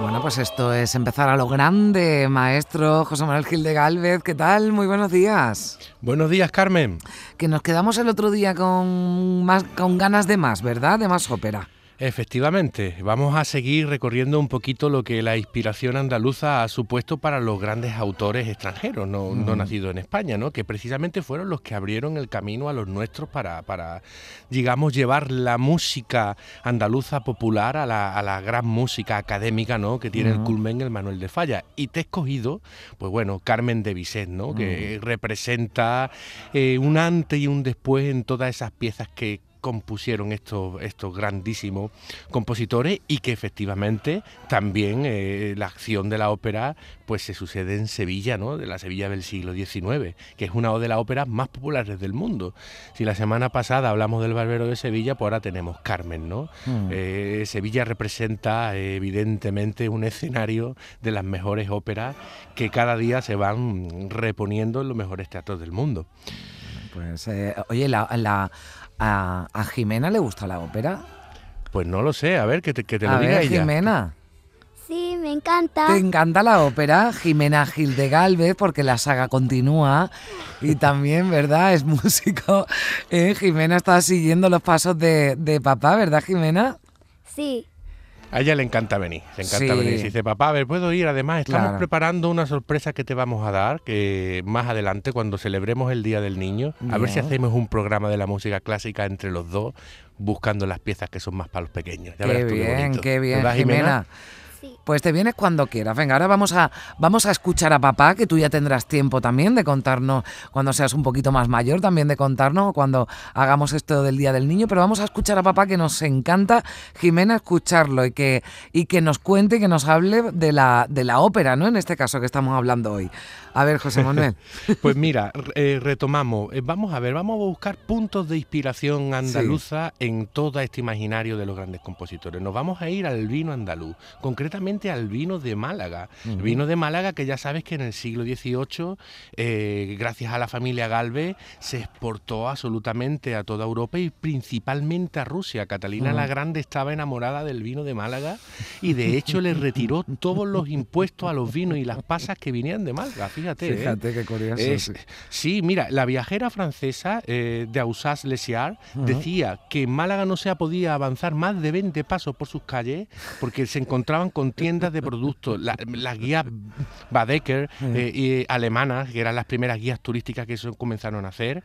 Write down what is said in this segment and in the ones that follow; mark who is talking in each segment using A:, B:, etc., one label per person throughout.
A: Bueno, pues esto es empezar a lo grande, maestro José Manuel Gil de Galvez. ¿Qué tal? Muy buenos días.
B: Buenos días, Carmen.
A: Que nos quedamos el otro día con, más, con ganas de más, ¿verdad? De más ópera.
B: Efectivamente, vamos a seguir recorriendo un poquito lo que la inspiración andaluza ha supuesto para los grandes autores extranjeros, no, nacidos en España, ¿no? que precisamente fueron los que abrieron el camino a los nuestros para, para digamos, llevar la música andaluza popular a la, gran música académica ¿no? que tiene el culmen el Manuel de Falla. Y te he escogido, pues bueno, Carmen de Bizet, ¿no? que representa eh, un antes y un después en todas esas piezas que compusieron estos, estos grandísimos compositores y que efectivamente también eh, la acción de la ópera pues se sucede en Sevilla, ¿no? de la Sevilla del siglo XIX, que es una de las óperas más populares del mundo. Si la semana pasada hablamos del Barbero de Sevilla, pues ahora tenemos Carmen. ¿no? Hmm. Eh, Sevilla representa evidentemente un escenario de las mejores óperas que cada día se van reponiendo en los mejores teatros del mundo.
A: Pues, eh, oye, la, ¿A, Jimena le gusta la ópera?
B: Pues no lo sé, a ver, que te, que te lo diga ella.
A: Jimena.
C: Sí, me encanta.
A: ¿Te encanta la ópera? Jimena Gil de Galvez, porque la saga continúa y también, ¿verdad? Es músico. ¿Eh? Jimena está siguiendo los pasos de, de papá, ¿verdad, Jimena?
C: Sí.
B: A ella le encanta venir, le encanta venir. dice, papá, a ver, puedo ir. Además, estamos preparando una sorpresa que te vamos a dar, que más adelante, cuando celebremos el Día del Niño, a ver si hacemos un programa de la música clásica entre los dos, buscando las piezas que son más para los pequeños.
A: qué bien, qué bien, Jimena? Pues te vienes cuando quieras. Venga, ahora vamos a, vamos a escuchar a papá, que tú ya tendrás tiempo también de contarnos, cuando seas un poquito más mayor, también de contarnos cuando hagamos esto del Día del Niño. Pero vamos a escuchar a papá, que nos encanta, Jimena, escucharlo y que, y que nos cuente, que nos hable de la, de la ópera, ¿no? En este caso que estamos hablando hoy. A ver, José Manuel.
B: pues mira, eh, retomamos. Eh, vamos a ver, vamos a buscar puntos de inspiración andaluza en todo este imaginario de los grandes compositores. Nos vamos a ir al vino andaluz, concretamente al vino de Málaga. El vino de Málaga que ya sabes que en el siglo XVIII, eh, gracias a la familia Galvez, se exportó absolutamente a toda Europa y principalmente a Rusia. Catalina la Grande estaba enamorada del vino de Málaga y de hecho le retiró todos los impuestos a los vinos y las pasas que venían de Málaga.
A: ¿eh? fíjate. qué curioso.
B: sí. mira, la viajera francesa eh, de Ausas Lesiard decía que en Málaga no se podía avanzar más de 20 pasos por sus calles porque se encontraban con tiendas de productos. las guías Badeker eh, y alemanas, que eran las primeras guías turísticas que comenzaron a hacer,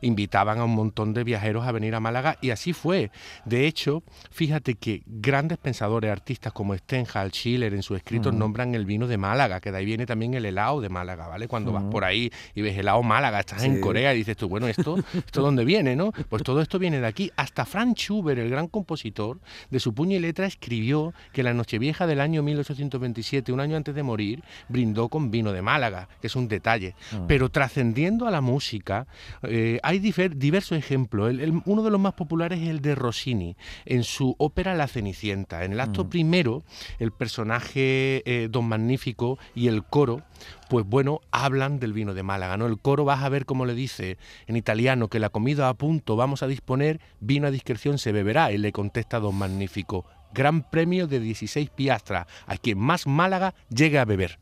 B: invitaban a un montón de viajeros a venir a Málaga y así fue. De hecho, fíjate que grandes pensadores, artistas como Stendhal, Schiller en sus escritos nombran el vino de Málaga, que de ahí viene también el helado de Málaga, ¿vale? Cuando vas por ahí y ves helado Málaga, estás en Corea y dices tú, bueno, ¿esto, ¿esto dónde viene, no? Pues todo esto viene de aquí. Hasta Franz Schubert, el gran compositor, de su puño y letra escribió que la Nochevieja del año 1827, un año antes de morir, brindó con vino de Málaga, que es un detalle. Ah. Pero trascendiendo a la música, eh, hay diversos ejemplos. uno de los más populares es el de Rossini, en su ópera La Cenicienta. En el acto mm. primero, el personaje eh, Don Magnífico y el coro pues bueno, hablan del vino de Málaga, ¿no? El coro vas a ver cómo le dice en italiano que la comida a punto vamos a disponer, vino a discreción se beberá, y le contesta don Magnífico, gran premio de 16 piastras a quien más Málaga llegue a beber.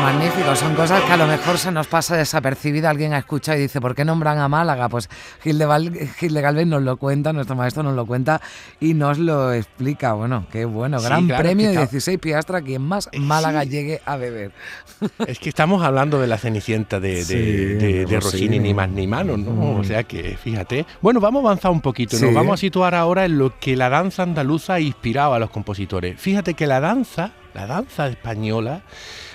A: Magnífico. Son cosas que a lo mejor se nos pasa desapercibida. Alguien ha escuchado y dice, ¿por qué nombran a Málaga? Pues Gil de, Gil de Galvez nos lo cuenta, nuestro maestro nos lo cuenta y nos lo explica. Bueno, qué bueno. Gran premio de 16 piastra, quien más Málaga llegue a beber.
B: Es que estamos hablando de la Cenicienta de, de, Rossini, ni más ni menos, ¿no? Mm. O sea que, fíjate. Bueno, vamos a avanzar un poquito. Nos vamos a situar ahora en lo que la danza andaluza ha inspirado a los compositores. Fíjate que la danza, la danza española,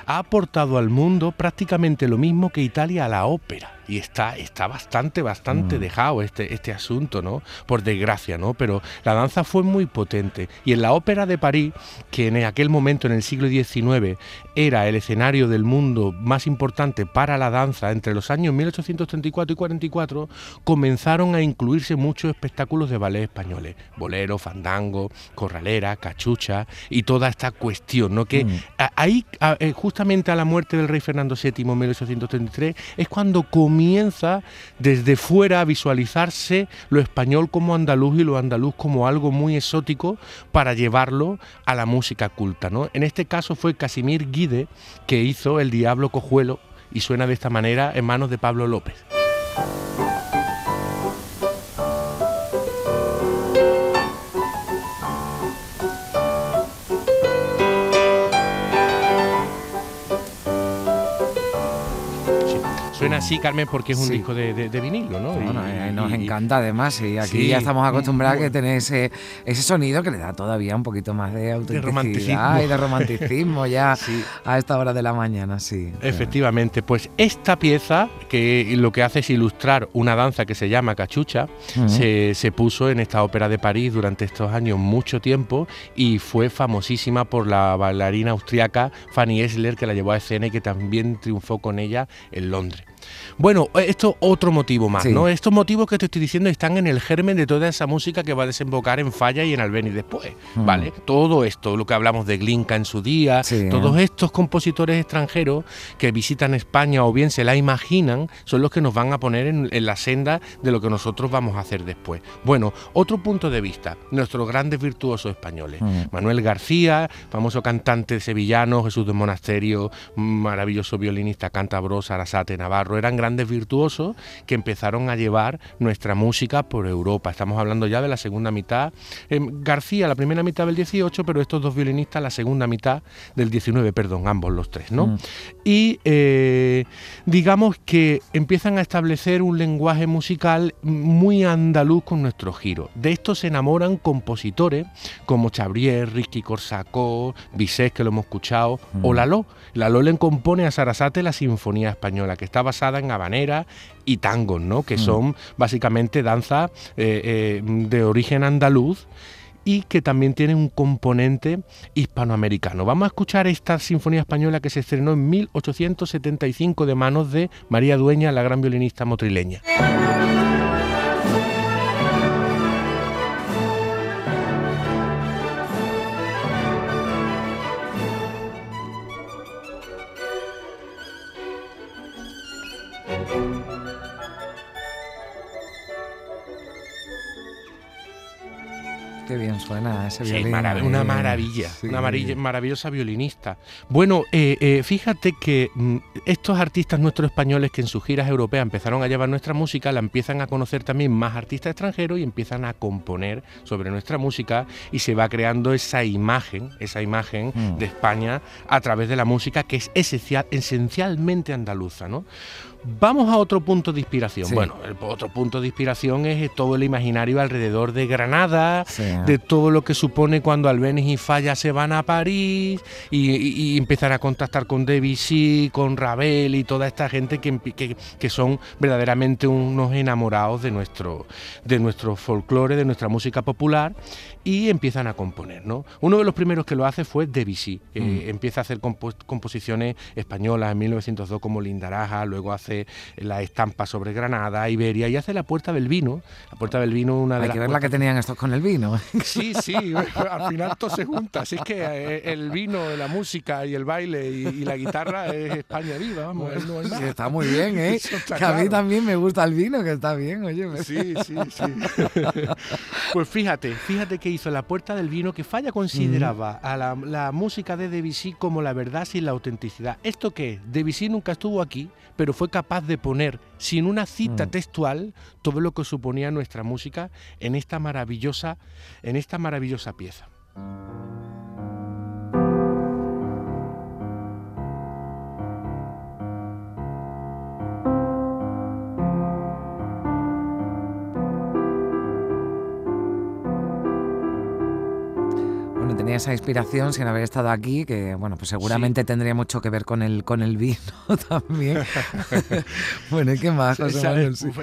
B: ha aportado al mundo prácticamente lo mismo que Italia a la ópera y está, está bastante, bastante mm. dejado este, este asunto, ¿no? Por desgracia, ¿no? Pero la danza fue muy potente. Y en la Ópera de París, que en aquel momento, en el siglo XIX, era el escenario del mundo más importante para la danza, entre los años 1834 y 44, comenzaron a incluirse muchos espectáculos de ballet españoles. Bolero, fandango, corralera, cachucha y toda esta cuestión, ¿no? Que mm. ahí, eh, justamente a la muerte del rey Fernando VII en 1833, es cuando comienza desde fuera a visualizarse lo español como andaluz y lo andaluz como algo muy exótico para llevarlo a la música culta. ¿no? En este caso fue Casimir Guide que hizo El Diablo Cojuelo y suena de esta manera en manos de Pablo López. Así, Carmen, porque es un disco de, vinilo, ¿no?
A: nos encanta además, y aquí ya estamos acostumbrados a que tener ese, sonido que le da todavía un poquito más de autenticidad y de romanticismo ya a esta hora de la mañana, sí.
B: Efectivamente, pues esta pieza, que lo que hace es ilustrar una danza que se llama cachucha, se, se puso en esta ópera de París durante estos años mucho tiempo y fue famosísima por la bailarina austriaca Fanny Esler, que la llevó a escena y que también triunfó con ella en Londres. Bueno, esto otro motivo más, ¿no? Estos motivos que te estoy diciendo están en el germen de toda esa música que va a desembocar en Falla y en Albeni después, mm. ¿vale? Todo esto, lo que hablamos de Glinka en su día, todos estos compositores extranjeros que visitan España o bien se la imaginan, son los que nos van a poner en, la senda de lo que nosotros vamos a hacer después. Bueno, otro punto de vista, nuestros grandes virtuosos españoles. Mm. Manuel García, famoso cantante sevillano, Jesús del Monasterio, maravilloso violinista, cantabrosa, Arasate, Navarro, eran grandes virtuosos que empezaron a llevar nuestra música por Europa. Estamos hablando ya de la segunda mitad. Eh, García, la primera mitad del 18, pero estos dos violinistas, la segunda mitad del 19, perdón, ambos los tres, ¿no? Mm. Y eh, digamos que empiezan a establecer un lenguaje musical muy andaluz con nuestro giro. De esto se enamoran compositores como Chabrier, Ricky Corsacó, Bizet, que lo hemos escuchado, o mm. Lalo. Lalo le compone a Sarasate la Sinfonía Española, que está basada en habanera y tango, ¿no? que mm. son básicamente danza eh, eh, de origen andaluz y que también tienen un componente hispanoamericano. Vamos a escuchar esta sinfonía española que se estrenó en 1875 de manos de María Dueña, la gran violinista motrileña.
A: Ese violín.
B: una maravilla, una maravillosa violinista. Bueno, eh, eh, fíjate que mm, estos artistas nuestros españoles que en sus giras europeas empezaron a llevar nuestra música, la empiezan a conocer también más artistas extranjeros y empiezan a componer sobre nuestra música y se va creando esa imagen, esa imagen mm. de España a través de la música que es esencial, esencialmente andaluza, ¿no? Vamos a otro punto de inspiración. Bueno, el otro punto de inspiración es todo el imaginario alrededor de Granada, de todo lo que supone cuando Albéniz y Falla se van a París y, empiezan a contactar con Debussy, con Ravel y toda esta gente que, que, son verdaderamente unos enamorados de nuestro, de nuestro folclore, de nuestra música popular y empiezan a componer. ¿no? Uno de los primeros que lo hace fue Debussy. Mm. empieza a hacer composiciones españolas en 1902 como Lindaraja, luego hace la estampa sobre Granada, Iberia y hace la Puerta del Vino. La Puerta del Vino, una de
A: Hay
B: que
A: ver la que tenían estos con el vino.
B: Sí, sí, al final todo se junta. Así es que eh, el vino, la música y el baile y, la guitarra es España viva. Vamos,
A: está muy bien, ¿eh? Que a mí también me gusta el vino, que está bien, oye.
B: Sí, sí, sí. pues fíjate, fíjate que hizo La Puerta del Vino, que Falla consideraba a la, música de Debussy como la verdad sin la autenticidad. ¿Esto qué Debussy nunca estuvo aquí, pero fue capaz de poner, sin una cita mm. textual, todo lo que suponía nuestra música en esta maravillosa, en esta maravillosa pieza.
A: Tenía esa inspiración sin haber estado aquí, que bueno, pues seguramente tendría mucho que ver con el, con el vino también. bueno, ¿y qué más?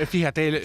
B: Fíjate,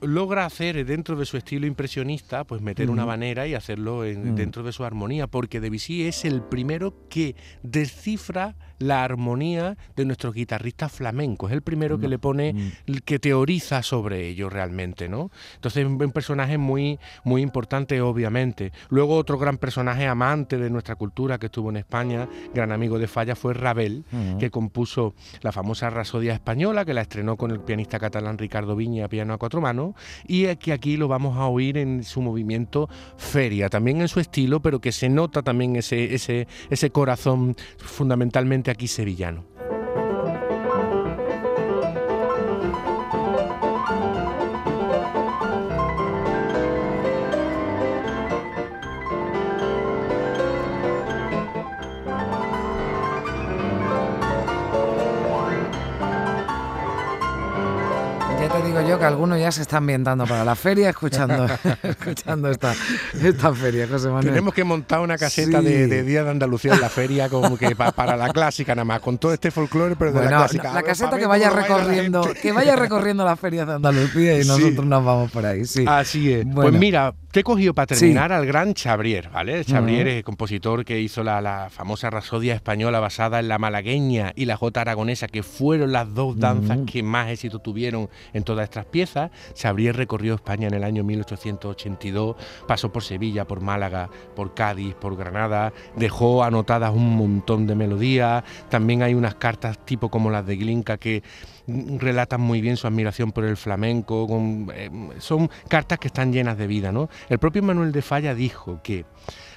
B: logra hacer dentro de su estilo impresionista, pues meter una manera y hacerlo dentro de su armonía, porque Debussy es el primero que descifra la armonía de nuestros guitarristas flamencos. Es el primero que le pone, mm. que teoriza sobre ello realmente, ¿no? Entonces, un personaje muy, muy importante, obviamente. Luego, otro gran personaje amante de nuestra cultura que estuvo en España, gran amigo de Falla, fue Ravel, que compuso la famosa Rasodia española, que la estrenó con el pianista catalán Ricardo Viña, piano a cuatro manos, y que aquí lo vamos a oír en su movimiento feria, también en su estilo, pero que se nota también ese, ese, ese corazón fundamentalmente aquí sevillano.
A: Yo que algunos ya se están ambientando para la feria escuchando, escuchando esta, esta feria, José Manuel.
B: Tenemos que montar una caseta de, Día de Andalucía en la feria como que para la clásica nada más, con todo este folclore, pero de la clásica.
A: La, caseta que vaya recorriendo, que vaya recorriendo la feria de Andalucía y nosotros nos vamos por ahí, sí.
B: Así es. Pues mira, te he cogido para terminar al gran Chabrier, ¿vale? Chabrier es el compositor que hizo la, famosa rasodia española basada en la malagueña y la jota aragonesa, que fueron las dos danzas que más éxito tuvieron en todas estas piezas. Chabrier recorrió España en el año 1882, pasó por Sevilla, por Málaga, por Cádiz, por Granada, dejó anotadas un montón de melodías. También hay unas cartas tipo como las de Glinka que relatan muy bien su admiración por el flamenco, eh, son cartas que están llenas de vida. ¿no? El propio Manuel de Falla dijo que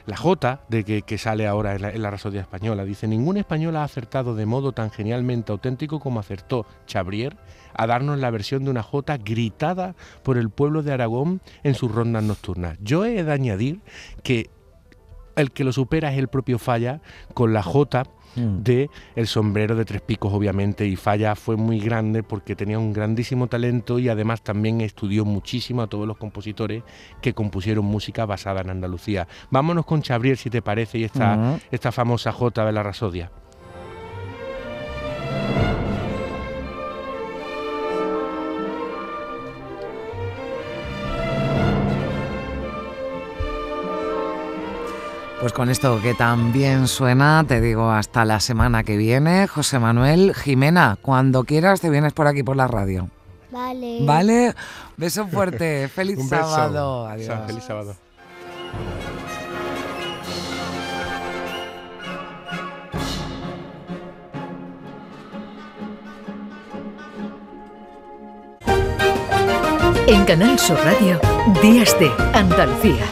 B: la J de que, sale ahora en la, en Rasodia Española dice, ningún español ha acertado de modo tan genialmente auténtico como acertó Chabrier a darnos la versión de una J gritada por el pueblo de Aragón en sus rondas nocturnas. Yo he de añadir que el que lo supera es el propio Falla con la J Mm. de El sombrero de tres picos, obviamente, y Falla fue muy grande porque tenía un grandísimo talento y además también estudió muchísimo a todos los compositores que compusieron música basada en Andalucía. Vámonos con Chabrier, si te parece, y esta, mm. esta famosa Jota de la Rasodia.
A: Pues con esto que también suena, te digo hasta la semana que viene. José Manuel, Jimena, cuando quieras te vienes por aquí por la radio.
C: Vale.
A: Vale. Beso fuerte. Feliz sábado. Adiós.
B: Feliz sábado.
D: En Canal Sur Radio, Días de Andalucía.